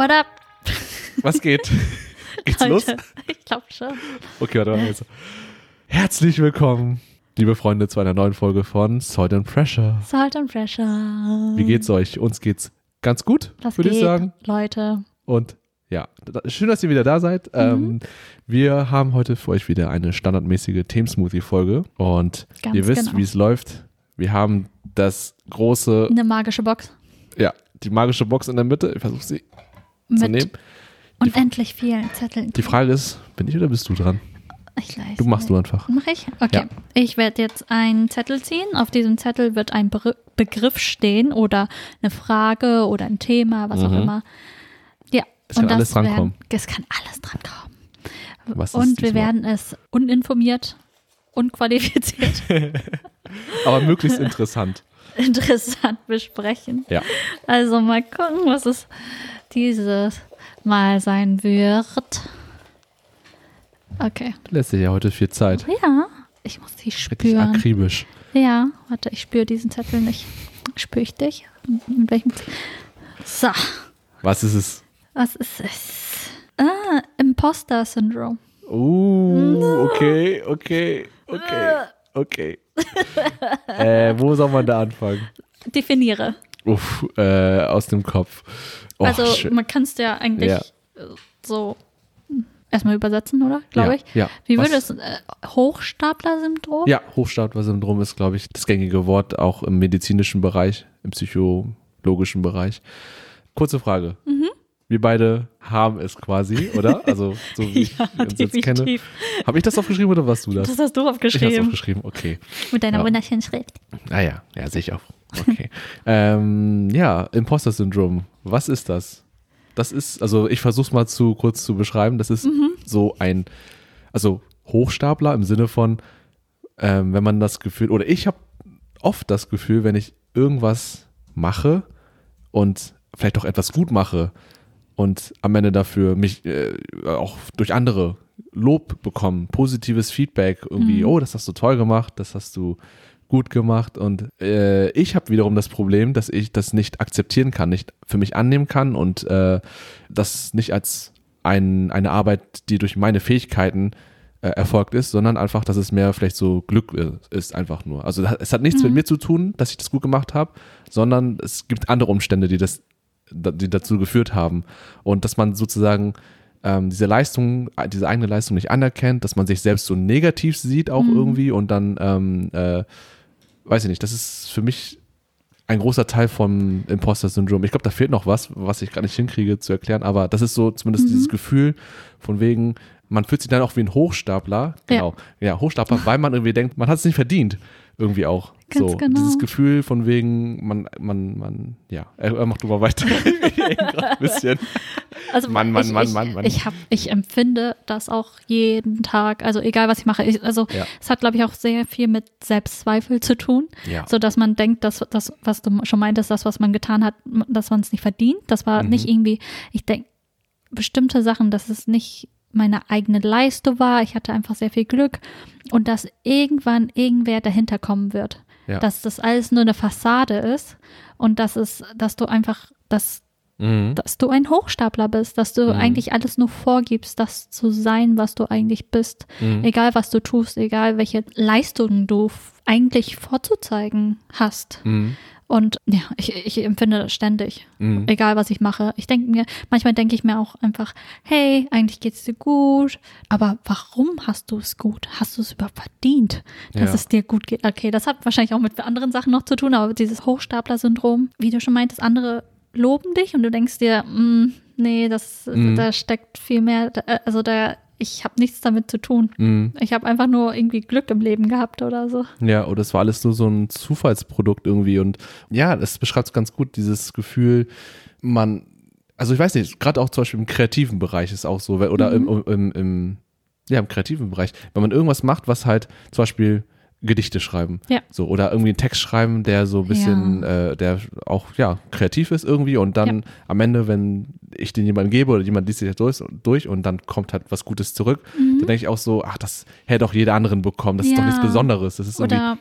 What up? Was geht? Geht's los? Leute? Ich glaube schon. Okay, warte mal. Jetzt. Herzlich willkommen, liebe Freunde, zu einer neuen Folge von Salt and Pressure. Salt and Pressure. Wie geht's euch? Uns geht's ganz gut, würde ich sagen. Leute? Und ja, schön, dass ihr wieder da seid. Mhm. Ähm, wir haben heute für euch wieder eine standardmäßige Themen-Smoothie-Folge. Und Ganz ihr wisst, genau. wie es läuft. Wir haben das große, Eine magische Box ja, die magische Box in der Mitte. Ich versuche sie zu nehmen. unendlich vielen Zetteln. Die Frage ist, bin ich oder bist du dran? ich weiß Du machst du einfach. Mach ich? Okay. Ja. Ich werde jetzt einen Zettel ziehen. Auf diesem Zettel wird ein Be Begriff stehen oder eine Frage oder ein Thema, was auch Mhm. immer. Ja. Es kann das alles drankommen. Es kann alles drankommen. Was Und wir werden es uninformiert, unqualifiziert, Aber möglichst interessant. interessant besprechen. Ja. Also mal gucken, was es dieses Mal sein wird. Okay. Lässt sich ja heute viel Zeit. Ja, ich muss Richtig spüren. akribisch. Ja, warte, ich spüre diesen Zettel nicht. Spüre ich dich? Mit welchem? So, Was ist es? was ist es? Ah, Imposter-Syndrom. Uh, okay, okay, okay, okay. äh, wo soll man da anfangen? Definiere. Uff, äh, aus dem Kopf. Oh, also schön. man kann es ja eigentlich Ja. so erstmal übersetzen, oder? Glaube Ja, ich. ja. Wie würde es äh, Hochstapler-Syndrom? Ja, Hochstapler-Syndrom ist, glaube ich, das gängige Wort auch im medizinischen Bereich, im psychologischen Bereich. Kurze Frage. Mhm. Wir beide haben es quasi, oder? Also, so wie ich Ja, uns jetzt kenne. Habe ich das aufgeschrieben oder warst du das? Das hast du ich habe es aufgeschrieben. aufgeschrieben, okay. Mit deiner Ja. wunderschönen Schrift. Ah ja, ja, sehe ich auch. Okay. ähm, ja, Imposter-Syndrom. Was ist das? Das ist, also ich versuche es mal zu kurz zu beschreiben. Das ist so ein, also Hochstapler im Sinne von, ähm, wenn man das Gefühl, oder ich habe oft das Gefühl, wenn ich irgendwas mache und vielleicht auch etwas gut mache und am Ende dafür mich äh, auch durch andere Lob bekommen, positives Feedback, irgendwie, oh, das hast du toll gemacht, das hast du gut gemacht. Und äh, ich habe wiederum das Problem, dass ich das nicht akzeptieren kann, nicht für mich annehmen kann und äh, das nicht als ein, eine Arbeit, die durch meine Fähigkeiten äh, erfolgt ist, sondern einfach, dass es mehr vielleicht so Glück ist, einfach nur. Also es hat nichts mit mir zu tun, dass ich das gut gemacht habe, sondern es gibt andere Umstände, die das, die dazu geführt haben. Und dass man sozusagen ähm, diese Leistung, diese eigene Leistung nicht anerkennt, dass man sich selbst so negativ sieht auch irgendwie und dann, ähm, äh, weiß ich nicht, das ist für mich ein großer Teil vom Imposter-Syndrom. Ich glaube, da fehlt noch was, was ich gar nicht hinkriege zu erklären, aber das ist so zumindest dieses Gefühl von wegen, man fühlt sich dann auch wie ein Hochstapler, genau, ja, Hochstapler, weil man irgendwie denkt, man hat es nicht verdient, irgendwie auch. Ganz so, genau. dieses Gefühl von wegen, man, man, man, ja, er, er macht mal weiter. ein bisschen. Also Mann, Mann, ich, Mann, ich, Mann, Mann. Ich, hab, ich empfinde das auch jeden Tag, also egal was ich mache. Ich, also Ja. es hat, glaube ich, auch sehr viel mit Selbstzweifel zu tun. Ja. So dass man denkt, dass das, was du schon meintest, das, was man getan hat, dass man es nicht verdient. Das war Mhm. nicht irgendwie, ich denke, bestimmte Sachen, dass es nicht meine eigene Leistung war. Ich hatte einfach sehr viel Glück und dass irgendwann irgendwer dahinter kommen wird. Ja. Dass das alles nur eine Fassade ist und dass es, dass du einfach, dass Mhm. dass du ein Hochstapler bist, dass du Mhm. eigentlich alles nur vorgibst, das zu sein, was du eigentlich bist. Mhm. Egal, was du tust, egal, welche Leistungen du eigentlich vorzuzeigen hast. Und ja, ich, ich empfinde das ständig, Mhm. egal was ich mache. Ich denke mir, manchmal denke ich mir auch einfach, hey, eigentlich geht's dir gut, aber warum hast du es gut? Hast du es überhaupt verdient, dass Ja. es dir gut geht? Okay, das hat wahrscheinlich auch mit anderen Sachen noch zu tun, aber dieses Hochstapler-Syndrom, wie du schon meintest, andere loben dich und du denkst dir, mm, nee, das, Mhm. da steckt viel mehr, da- also da, ich habe nichts damit zu tun. Mhm. Ich habe einfach nur irgendwie Glück im Leben gehabt oder so. Ja, oder es war alles nur so ein Zufallsprodukt irgendwie. Und ja, das beschreibt es ganz gut, dieses Gefühl, man, also ich weiß nicht, gerade auch zum Beispiel im kreativen Bereich ist auch so, oder im, im, im, ja, im kreativen Bereich, wenn man irgendwas macht, was halt zum Beispiel Gedichte schreiben. Ja. So, oder irgendwie einen Text schreiben, der so ein bisschen, äh, der auch, ja, kreativ ist irgendwie und dann am Ende, wenn ich den jemandem gebe oder jemand liest sich durch, durch und dann kommt halt was Gutes zurück, dann denke ich auch so, ach, das hätte auch jeder anderen bekommen, das ist doch Mhm. Ja. nichts Besonderes. Das ist irgendwie Oder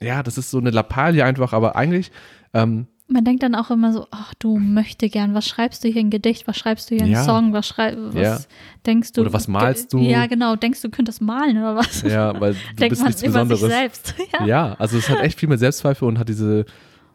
ja, das ist so eine Lappalie einfach, aber eigentlich ähm, man denkt dann auch immer so, ach du möchte gern, was schreibst du hier ein Gedicht, was schreibst du hier einen Ja. Song, was schreib, was Ja. denkst du? Oder was malst du? Ja, genau, denkst du könntest malen oder was? Ja, weil du Denkt bist man nichts über Besonderes. sich selbst. ja. Ja, also es hat echt viel mit Selbstzweifel und hat diese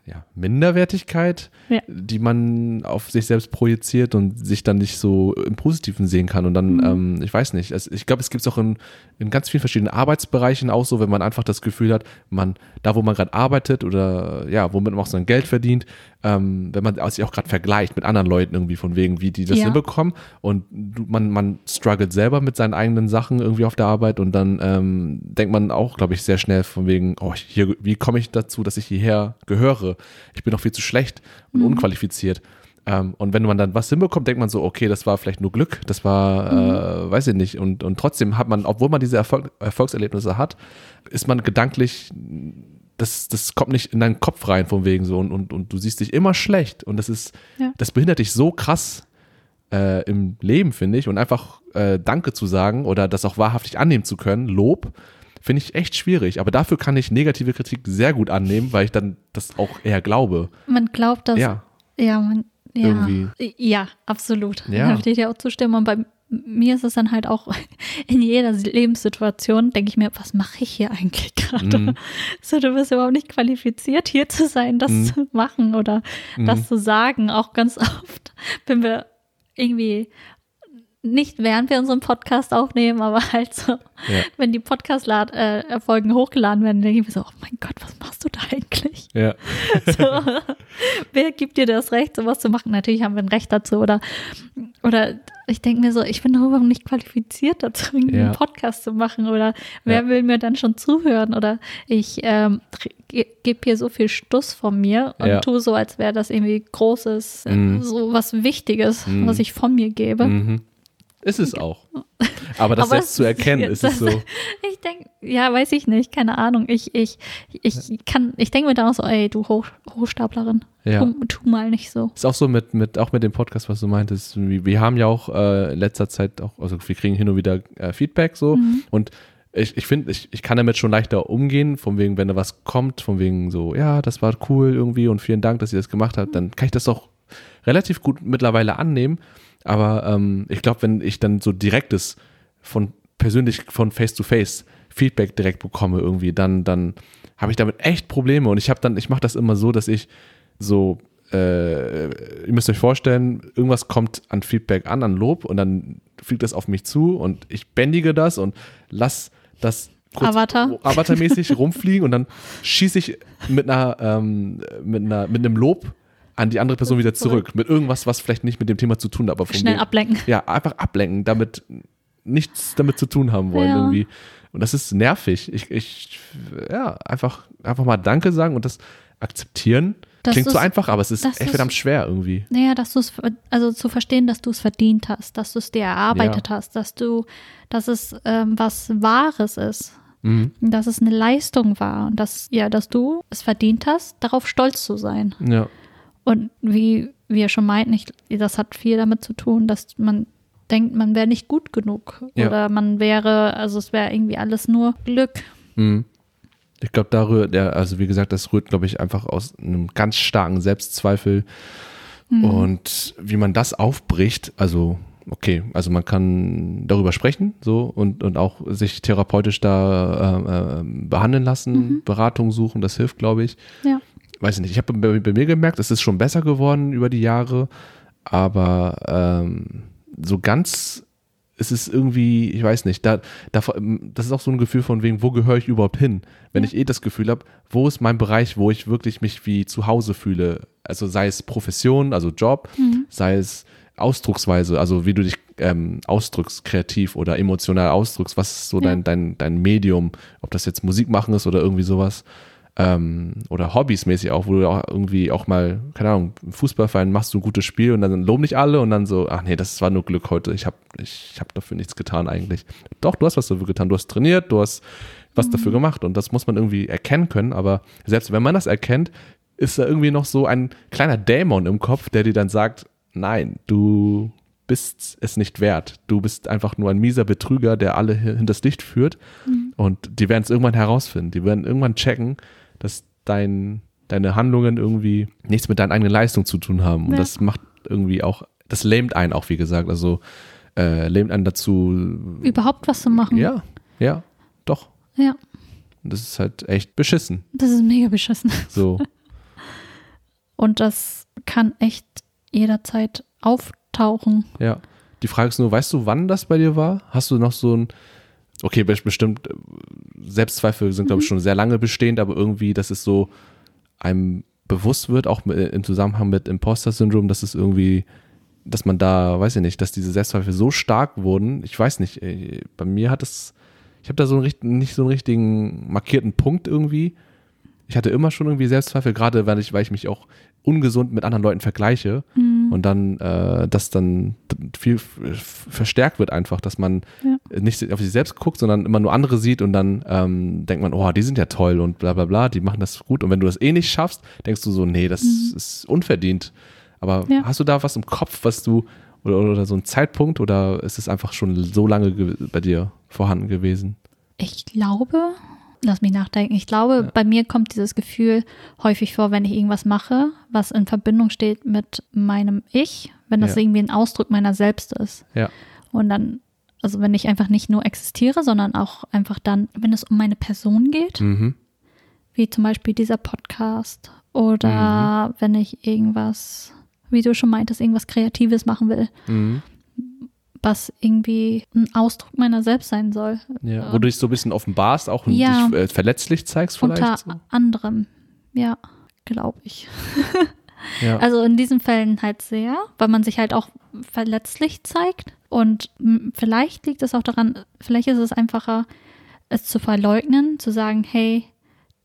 ja, Minderwertigkeit, Ja. die man auf sich selbst projiziert und sich dann nicht so im Positiven sehen kann. Und dann, Mhm. ähm, ich weiß nicht, also ich glaube, es gibt es auch in, in ganz vielen verschiedenen Arbeitsbereichen auch so, wenn man einfach das Gefühl hat, man, da wo man gerade arbeitet oder ja, womit man auch sein Geld verdient, ähm, wenn man sich auch gerade vergleicht mit anderen Leuten irgendwie von wegen, wie die das Ja. hinbekommen und man, man struggelt selber mit seinen eigenen Sachen irgendwie auf der Arbeit und dann ähm, denkt man auch, glaube ich, sehr schnell von wegen, oh, hier, wie komme ich dazu, dass ich hierher gehöre? Ich bin doch viel zu schlecht und unqualifiziert. Ähm, und wenn man dann was hinbekommt, denkt man so, okay, das war vielleicht nur Glück, das war, äh, weiß ich nicht. Und, und trotzdem hat man, obwohl man diese Erfolg, Erfolgserlebnisse hat, ist man gedanklich, das, das kommt nicht in deinen Kopf rein von wegen so und, und, und du siehst dich immer schlecht und das ist, Ja. das behindert dich so krass äh, im Leben, finde ich. Und einfach äh, Danke zu sagen oder das auch wahrhaftig annehmen zu können, Lob, finde ich echt schwierig. Aber dafür kann ich negative Kritik sehr gut annehmen, weil ich dann das auch eher glaube. Man glaubt, dass Ja, Ja, man, ja. Irgendwie. Ja, absolut. Ja. Da würde ich dir auch zustimmen. Und bei mir ist es dann halt auch in jeder Lebenssituation, denke ich mir, was mache ich hier eigentlich gerade? Mhm. So, du bist überhaupt nicht qualifiziert, hier zu sein, das Mhm. zu machen oder das zu sagen. Auch ganz oft, wenn wir irgendwie nicht während wir unseren Podcast aufnehmen, aber halt so, Ja. wenn die Podcast-Folgen hochgeladen werden, denke ich mir so, oh mein Gott, was machst du da eigentlich? ja, So, wer gibt dir das Recht, sowas zu machen? Natürlich haben wir ein Recht dazu. Oder, oder ich denke mir so, ich bin doch überhaupt nicht qualifiziert dazu, irgendwie Ja. einen Podcast zu machen. Oder wer will mir dann schon zuhören? Oder ich ähm, ge gebe hier so viel Stuss von mir und tue so, als wäre das irgendwie Großes, äh, Mhm. so was Wichtiges, Mhm. was ich von mir gebe. mhm. Ist es auch. Aber das Aber selbst zu erkennen, ist es so. Ich denke, ja, weiß ich nicht, keine Ahnung. Ich, ich, ich kann, ich denke mir dann auch so, ey, du Hoch, Hochstaplerin, Ja. tu, tu mal nicht so. Ist auch so mit, mit, auch mit dem Podcast, was du meintest. Wir, wir haben ja auch äh, in letzter Zeit auch, also wir kriegen hin und wieder äh, Feedback so Mhm. und ich, ich finde, ich, ich kann damit schon leichter umgehen, von wegen, wenn da was kommt, von wegen so, ja, das war cool irgendwie und vielen Dank, dass ihr das gemacht habt, dann kann ich das auch relativ gut mittlerweile annehmen. Aber ähm, ich glaube, wenn ich dann so direktes von persönlich von Face to Face Feedback direkt bekomme irgendwie, dann dann habe ich damit echt Probleme und ich habe dann ich mache das immer so, dass ich so äh, ihr müsst euch vorstellen, irgendwas kommt an Feedback an, an Lob und dann fliegt das auf mich zu und ich bändige das und lass das kurz Avatar. avatarmäßig rumfliegen und dann schieße ich mit einer, ähm, mit einer mit einem Lob an die andere Person wieder zurück. Mit irgendwas, was vielleicht nicht mit dem Thema zu tun hat, aber von Schnell wegen- ablenken. ja, einfach ablenken, damit nichts damit zu tun haben wollen Ja. irgendwie. Und das ist nervig. Ich, ich, ja, einfach, einfach mal Danke sagen und das akzeptieren. Das Klingt so einfach, aber es ist echt verdammt schwer irgendwie. Naja, dass du es, also zu verstehen, dass du es verdient hast, dass du es dir erarbeitet hast, dass du, dass es ähm, was Wahres ist, Mhm. dass es eine Leistung war und dass, ja, dass du es verdient hast, darauf stolz zu sein. Ja. Und wie wir schon meinten, ich, das hat viel damit zu tun, dass man denkt, man wäre nicht gut genug Ja. oder man wäre, also es wäre irgendwie alles nur Glück. Mhm. Ich glaube, da rührt, ja, also wie gesagt, das rührt, glaube ich, einfach aus einem ganz starken Selbstzweifel. Mhm. Und wie man das aufbricht, also okay, also man kann darüber sprechen, so und, und auch sich therapeutisch da äh, äh, behandeln lassen, Beratung suchen, das hilft, glaube ich. Ja. Weiß ich nicht, ich habe bei, bei mir gemerkt, es ist schon besser geworden über die Jahre, aber ähm, so ganz ist es irgendwie, ich weiß nicht, da, da, das ist auch so ein Gefühl von wegen, wo gehöre ich überhaupt hin? Wenn Ja. ich eh das Gefühl habe, wo ist mein Bereich, wo ich wirklich mich wie zu Hause fühle? Also sei es Profession, also Job, sei es Ausdrucksweise, also wie du dich ähm, ausdrückst, kreativ oder emotional ausdrückst, was ist so Ja. dein, dein, dein Medium, ob das jetzt Musik machen ist oder irgendwie sowas. Ähm, oder hobbysmäßig auch, wo du auch irgendwie auch mal, keine Ahnung, im Fußballverein machst du ein gutes Spiel und dann loben dich alle und dann so, ach nee, das war nur Glück heute, ich habe ich hab dafür nichts getan eigentlich. Doch, du hast was dafür getan, du hast trainiert, du hast was dafür gemacht und das muss man irgendwie erkennen können, aber selbst wenn man das erkennt, ist da irgendwie noch so ein kleiner Dämon im Kopf, der dir dann sagt, nein, du bist es nicht wert. Du bist einfach nur ein mieser Betrüger, der alle hi- hinters Licht führt. Und die werden es irgendwann herausfinden. Die werden irgendwann checken, dass dein, deine Handlungen irgendwie nichts mit deiner eigenen Leistung zu tun haben. Und Ja. das macht irgendwie auch, das lähmt einen auch, wie gesagt. Also äh, lähmt einen dazu. Überhaupt was zu machen. Ja, ja, doch. Ja, Und das ist halt echt beschissen. das ist mega beschissen. So, Und das kann echt jederzeit auftauchen. ja. Die Frage ist nur, weißt du, wann das bei dir war? Hast du noch so ein, okay, best- bestimmt, äh, Selbstzweifel sind, glaube ich, schon sehr lange bestehend, aber irgendwie, dass es so einem bewusst wird, auch im Zusammenhang mit Imposter-Syndrom, dass es irgendwie, dass man da, weiß ich nicht, dass diese Selbstzweifel so stark wurden. Ich weiß nicht, äh, bei mir hat es, ich habe da so einen, nicht so einen richtigen markierten Punkt irgendwie. Ich hatte immer schon irgendwie Selbstzweifel, gerade weil ich, weil ich mich auch ungesund mit anderen Leuten vergleiche und dann äh, das dann viel verstärkt wird einfach, dass man Ja. nicht auf sich selbst guckt, sondern immer nur andere sieht und dann ähm, denkt man, oh, die sind ja toll und bla bla bla, die machen das gut und wenn du das eh nicht schaffst, denkst du so, nee, das ist unverdient. Aber Ja. hast du da was im Kopf, was du oder, oder so ein Zeitpunkt oder ist es einfach schon so lange ge- bei dir vorhanden gewesen? Ich glaube, lass mich nachdenken, ich glaube, bei mir kommt dieses Gefühl häufig vor, wenn ich irgendwas mache, was in Verbindung steht mit meinem Ich, wenn das Ja. irgendwie ein Ausdruck meiner selbst ist. Ja. Und dann, also wenn ich einfach nicht nur existiere, sondern auch einfach dann, wenn es um meine Person geht, Mhm. wie zum Beispiel dieser Podcast oder Mhm. wenn ich irgendwas, wie du schon meintest, irgendwas Kreatives machen will, Mhm. Was irgendwie ein Ausdruck meiner selbst sein soll. Ja. Wo du dich so ein bisschen offenbarst, auch und Ja. dich äh, verletzlich zeigst vielleicht. Unter so. anderem, ja, glaube ich. Ja. Also in diesen Fällen halt sehr, weil man sich halt auch verletzlich zeigt. Und vielleicht liegt es auch daran, vielleicht ist es einfacher, es zu verleugnen, zu sagen, hey,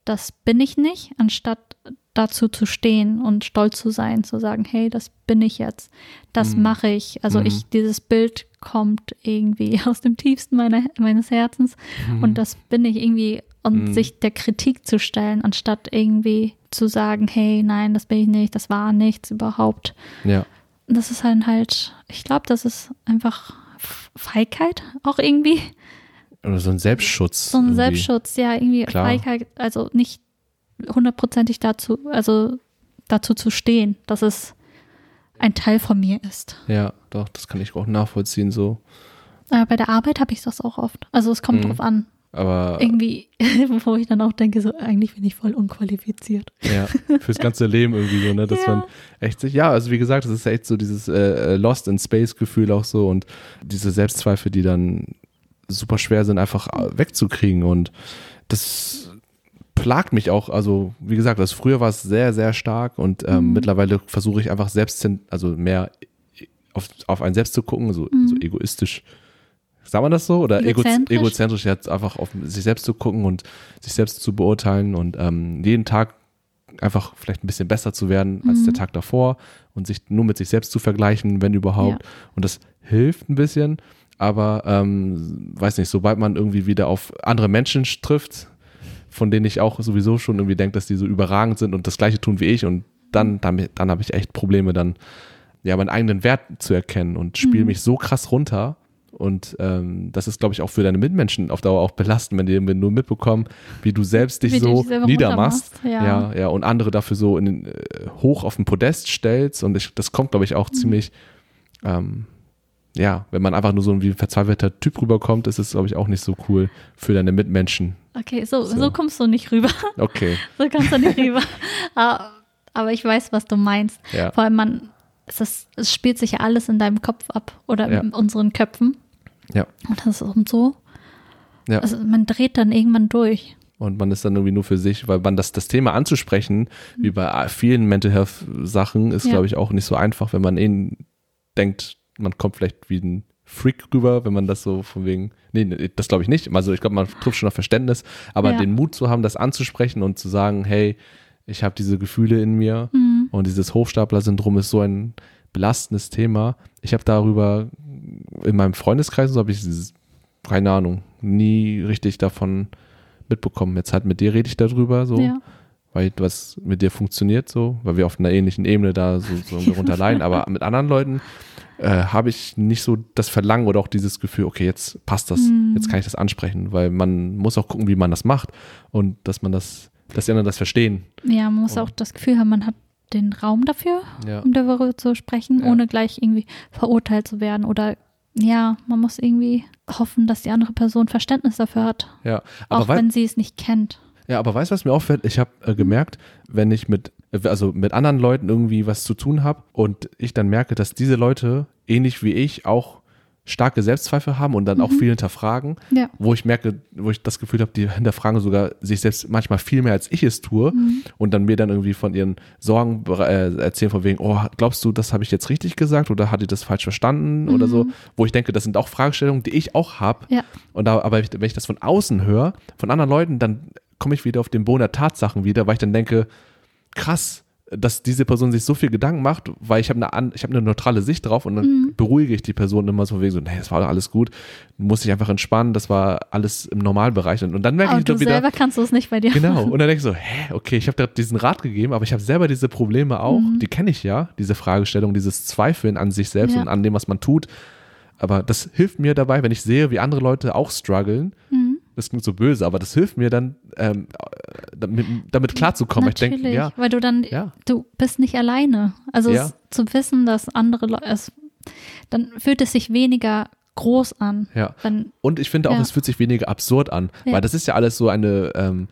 das bin ich nicht, anstatt dazu zu stehen und stolz zu sein, zu sagen, hey, das bin ich jetzt, das Mhm. mache ich. Also Mhm. ich, dieses Bild kommt irgendwie aus dem tiefsten meiner, meines Herzens und das bin ich irgendwie und Mhm. sich der Kritik zu stellen, anstatt irgendwie zu sagen, hey, nein, das bin ich nicht, das war nichts überhaupt. ja. Das ist dann halt, ich glaube, das ist einfach Feigheit auch irgendwie. Oder so ein Selbstschutz. So ein irgendwie. Selbstschutz, ja, irgendwie Klar. Feigheit, also nicht hundertprozentig dazu, also dazu zu stehen, dass es ein Teil von mir ist. Ja, doch, das kann ich auch nachvollziehen so. Aber bei der Arbeit habe ich das auch oft. Also es kommt Mhm. drauf an. Aber Irgendwie, wo ich dann auch denke, so eigentlich bin ich voll unqualifiziert. ja, fürs ganze Leben irgendwie so, ne, dass Ja. man echt sich, ja, also wie gesagt, das ist echt so dieses äh, Lost in Space Gefühl auch so und diese Selbstzweifel, die dann super schwer sind, einfach äh, wegzukriegen und das plagt mich auch, also wie gesagt, das früher war es sehr, sehr stark und ähm, Mhm. mittlerweile versuche ich einfach selbst, also mehr auf, auf einen selbst zu gucken, so, so egoistisch. Sagt man das so? Oder ego- Mhm. Egozentrisch? egozentrisch, jetzt einfach auf sich selbst zu gucken und sich selbst zu beurteilen und ähm, jeden Tag einfach vielleicht ein bisschen besser zu werden als Mhm. der Tag davor und sich nur mit sich selbst zu vergleichen, wenn überhaupt. Und das hilft ein bisschen, aber ähm, weiß nicht, sobald man irgendwie wieder auf andere Menschen trifft, von denen ich auch sowieso schon irgendwie denke, dass die so überragend sind und das gleiche tun wie ich und dann, dann, dann habe ich echt Probleme, dann ja meinen eigenen Wert zu erkennen und spiele Mhm. mich so krass runter. Und ähm, das ist, glaube ich, auch für deine Mitmenschen auf Dauer auch belastend, wenn die nur mitbekommen, wie du selbst dich Wie so dich niedermachst. ja. ja, ja, und andere dafür so in den, äh, hoch auf den Podest stellst. Und ich, das kommt, glaube ich, Mhm. auch ziemlich, ähm, ja, wenn man einfach nur so wie ein verzweifelter Typ rüberkommt, ist es, glaube ich, auch nicht so cool für deine Mitmenschen. Okay, so, So. so. kommst du nicht rüber. Okay, So kannst du nicht rüber. Aber, aber ich weiß, was du meinst. ja. Vor allem, man, es, ist, es spielt sich ja alles in deinem Kopf ab oder Ja. in unseren Köpfen. Ja. Und das ist so. Ja. Also man dreht dann irgendwann durch. Und man ist dann irgendwie nur für sich, weil man das, das Thema anzusprechen, wie bei vielen Mental Health Sachen, ist, Ja. glaube ich, auch nicht so einfach, wenn man eh denkt, man kommt vielleicht wie ein Freak rüber, wenn man das so von wegen, nee, das glaube ich nicht. Also ich glaube, man trifft schon auf Verständnis, aber Ja. den Mut zu haben, das anzusprechen und zu sagen, hey, ich habe diese Gefühle in mir Mhm. und dieses Hochstapler-Syndrom ist so ein belastendes Thema. Ich habe darüber in meinem Freundeskreis, so habe ich, dieses- keine Ahnung, nie richtig davon mitbekommen. Jetzt halt mit dir rede ich darüber, so, Ja. weil was mit dir funktioniert, so, weil wir auf einer ähnlichen Ebene da so, so darunter leiden. Aber mit anderen Leuten äh, habe ich nicht so das Verlangen oder auch dieses Gefühl, okay, jetzt passt das, Mhm. jetzt kann ich das ansprechen, weil man muss auch gucken, wie man das macht und dass man das dass die anderen das verstehen. Ja, man muss Oh. auch das Gefühl haben, man hat den Raum dafür, Ja. um darüber zu sprechen, Ja. ohne gleich irgendwie verurteilt zu werden. Oder ja, man muss irgendwie hoffen, dass die andere Person Verständnis dafür hat, Ja, aber, auch wenn sie es nicht kennt. ja, aber weißt du, was mir auffällt? Ich habe äh, gemerkt, wenn ich mit, also mit anderen Leuten irgendwie was zu tun habe und ich dann merke, dass diese Leute, ähnlich wie ich, auch starke Selbstzweifel haben und dann auch viel hinterfragen, Ja. wo ich merke, wo ich das Gefühl habe, die hinterfragen sogar sich selbst manchmal viel mehr, als ich es tue und dann mir dann irgendwie von ihren Sorgen äh, erzählen, von wegen, oh, glaubst du, das habe ich jetzt richtig gesagt oder hat die das falsch verstanden oder so, wo ich denke, das sind auch Fragestellungen, die ich auch habe. Ja. Und da, aber wenn ich das von außen höre, von anderen Leuten, dann komme ich wieder auf den Boden der Tatsachen wieder, weil ich dann denke, krass, dass diese Person sich so viel Gedanken macht, weil ich habe eine, ich habe eine neutrale Sicht drauf und dann Mhm. beruhige ich die Person immer so wegen so, nee, das war doch alles gut, du musst dich einfach entspannen, das war alles im Normalbereich und, und dann merke Aber ich du wieder, selber kannst du es nicht bei dir. Genau. Und dann denke ich so, hä, okay, ich habe dir diesen Rat gegeben, aber ich habe selber diese Probleme auch. Mhm. Die kenne ich ja, diese Fragestellung, dieses Zweifeln an sich selbst Ja. und an dem, was man tut. Aber das hilft mir dabei, wenn ich sehe, wie andere Leute auch strugglen. Mhm. Das klingt so böse, aber das hilft mir dann, ähm, damit, damit klarzukommen. Ich Natürlich, denke, ja, weil du dann, Ja. du bist nicht alleine. Also Ja. es, zu wissen, dass andere Leute, dann fühlt es sich weniger groß an. ja. Wenn, Und ich finde auch, Ja. es fühlt sich weniger absurd an, Ja. weil das ist ja alles so eine ähm,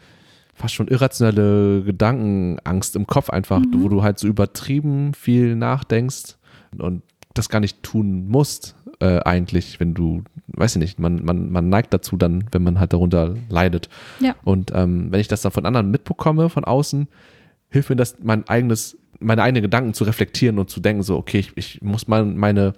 fast schon irrationelle Gedankenangst im Kopf einfach, Mhm. wo du halt so übertrieben viel nachdenkst und das gar nicht tun musst äh, eigentlich, wenn du, weiß ich nicht, man, man, man neigt dazu dann, wenn man halt darunter leidet. Ja. Und ähm, wenn ich das dann von anderen mitbekomme, von außen, hilft mir das, mein eigenes, meine eigenen Gedanken zu reflektieren und zu denken, so, okay, ich, ich muss mal meine,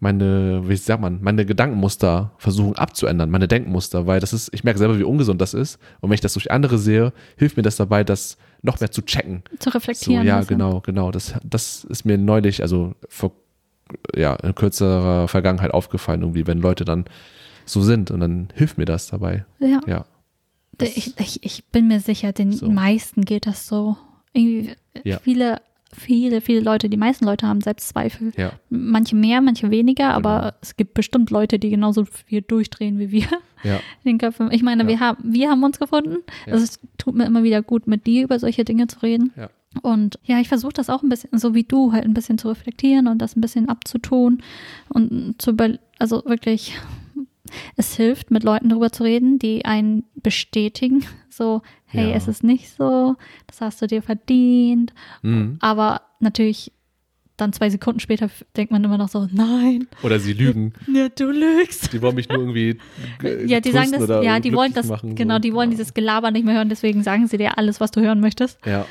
meine, wie sagt man, meine Gedankenmuster versuchen abzuändern, meine Denkmuster, weil das ist, ich merke selber, wie ungesund das ist. Und wenn ich das durch andere sehe, hilft mir das dabei, das noch mehr zu checken. zu So, reflektieren. ja, also. genau, genau. Das, das ist mir neulich, also vor, ja, in kürzerer Vergangenheit aufgefallen, irgendwie, wenn Leute dann so sind und dann hilft mir das dabei. Ja. Ja. Ich, ich, ich bin mir sicher, den So. meisten geht das so. Irgendwie Ja. viele, viele, viele Leute, die meisten Leute haben Selbstzweifel. Ja, Manche mehr, manche weniger, aber Genau. es gibt bestimmt Leute, die genauso viel durchdrehen wie wir ja, in den Köpfen. Ich meine, wir, haben, wir haben uns gefunden. Also es tut mir immer wieder gut, mit dir über solche Dinge zu reden. Ja. Und ja, ich versuche das auch ein bisschen, so wie du, halt ein bisschen zu reflektieren und das ein bisschen abzutun und zu also wirklich, es hilft, mit Leuten darüber zu reden, die einen bestätigen. So, hey, Ja. es ist nicht so, das hast du dir verdient. Mhm. Aber natürlich dann zwei Sekunden später denkt man immer noch so, nein, Oder sie lügen. ja, du lügst. Die wollen mich nur irgendwie ge- Ja, die sagen das, ja, die wollen das, machen, genau, so. die wollen dieses Gelaber nicht mehr hören, deswegen sagen sie dir alles, was du hören möchtest. Ja,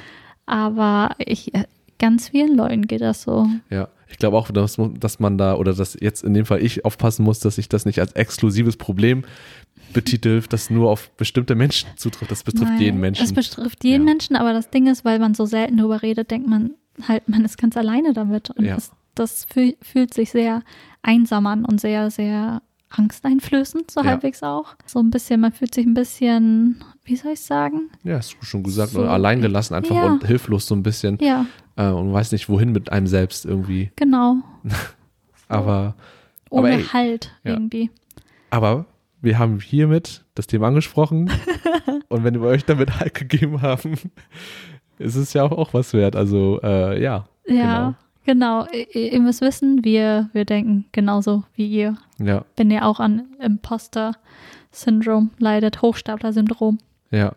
Aber ich, äh, ganz vielen Leuten geht das so. ja. Ich glaube auch, dass, man- dass man da, oder dass jetzt in dem Fall ich aufpassen muss, dass ich das nicht als exklusives Problem betitel, das nur auf bestimmte Menschen zutrifft. Das betrifft Nein, jeden Menschen. Es betrifft jeden Ja. Menschen, aber das Ding ist, weil man so selten darüber redet, denkt man halt, man ist ganz alleine damit. Und Ja. das, das fühl, fühlt sich sehr einsam an und sehr, sehr angsteinflößend, so Ja. halbwegs auch. So ein bisschen, man fühlt sich ein bisschen, wie soll ich sagen? ja, hast du schon gesagt, So, oder alleingelassen einfach ja. und hilflos so ein bisschen Ja, äh, und weiß nicht, wohin mit einem selbst irgendwie. genau. Aber, Ohne aber, ey, Halt ja. irgendwie. aber wir haben hiermit das Thema angesprochen und wenn wir euch damit Halt gegeben haben, ist es ja auch, was wert. Also, äh, ja. Ja, genau. Ihr, ihr müsst wissen, wir, wir denken genauso wie ihr. Genau. Ja, Wenn ihr auch an Imposter-Syndrom leidet, Hochstapler-Syndrom. Ja.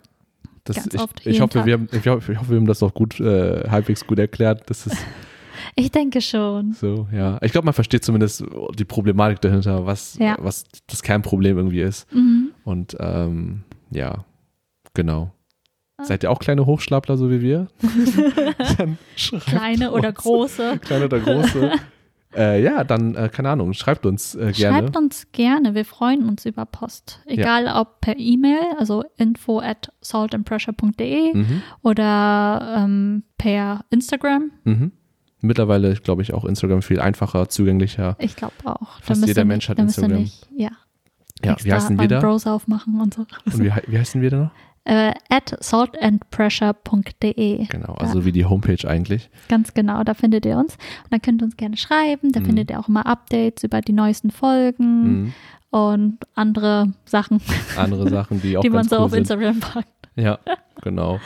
Das, Ganz ich, oft, ich, hoffe, Tag. wir haben, ich, hoffe, ich hoffe, wir haben das auch gut, äh, halbwegs gut erklärt. Das ist Ich denke schon. so, ja. Ich glaube, man versteht zumindest die Problematik dahinter, was, Ja. was das Kernproblem irgendwie ist. Mhm. Und ähm, ja, genau. Ah. Seid ihr auch kleine Hochschlapler, so wie wir? Kleine oder uns. große. Kleine oder große. Äh, ja, dann, äh, keine Ahnung, schreibt uns äh, gerne. Schreibt uns gerne, wir freuen uns über Post. Egal ob per E-Mail, also info at saltandpressure.de Mhm. oder ähm, per Instagram. Mhm. Mittlerweile, glaube ich, auch Instagram viel einfacher, zugänglicher. Ich glaube auch. Fast jeder Mensch hat Instagram. Nicht, ja, Ja, wie heißen wir da? Browser aufmachen und so. Und wie, wie heißen wir da noch? Äh, at saltandpressure.de. Genau, also wie die Homepage eigentlich. Ganz genau, da findet ihr uns. Und dann könnt ihr uns gerne schreiben. Da Mhm. findet ihr auch immer Updates über die neuesten Folgen Mhm. und andere Sachen, Andere Sachen, die auch die man so cool auf sind. Instagram packt. Ja, genau.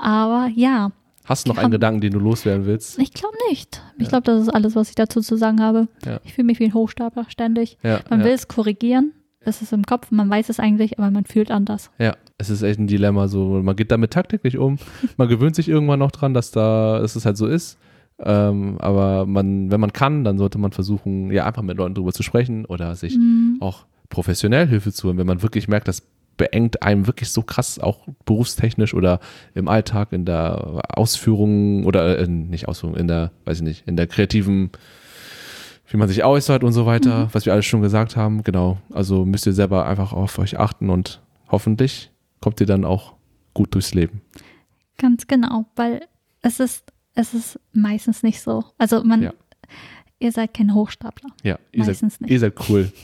Aber ja, Hast du noch einen Gedanken, den du loswerden willst? ich glaube nicht. Ich Ja. glaube, das ist alles, was ich dazu zu sagen habe. Ja. Ich fühle mich wie ein Hochstapler ständig. Ja, Man ja. will es korrigieren. Es ist im Kopf, man weiß es eigentlich, aber man fühlt anders. Ja, es ist echt ein Dilemma. So, man geht damit tagtäglich um. Man gewöhnt sich irgendwann noch dran, dass da, dass es halt so ist. Ähm, aber man, wenn man kann, dann sollte man versuchen, ja, einfach mit Leuten drüber zu sprechen oder sich Mhm. auch professionell Hilfe zu holen, wenn man wirklich merkt, das beengt einem wirklich so krass, auch berufstechnisch oder im Alltag, in der Ausführung oder äh, nicht Ausführung, in der, weiß ich nicht, in der kreativen, wie man sich äußert und so weiter, was wir alles schon gesagt haben. Genau. Also müsst ihr selber einfach auf euch achten und hoffentlich kommt ihr dann auch gut durchs Leben. Ganz genau, weil es ist, es ist meistens nicht so. Also man, Ja. ihr seid kein Hochstapler. Ja, ihr seid, Meistens nicht. ihr seid cool.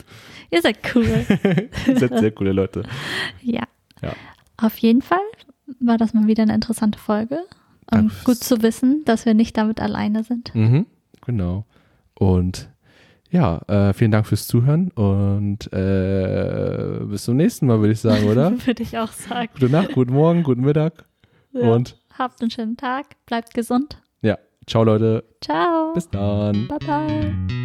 Ihr seid cool. ihr seid sehr coole Leute. ja. Ja. Auf jeden Fall war das mal wieder eine interessante Folge. Und Danke. gut zu wissen, dass wir nicht damit alleine sind. Mhm, genau. Und ja, äh, vielen Dank fürs Zuhören und äh, bis zum nächsten Mal, würde ich sagen, oder? Würde ich auch sagen. Gute Nacht, guten Morgen, guten Mittag Ja. und Habt einen schönen Tag, bleibt gesund. ja, ciao Leute, Ciao. bis dann. Bye bye.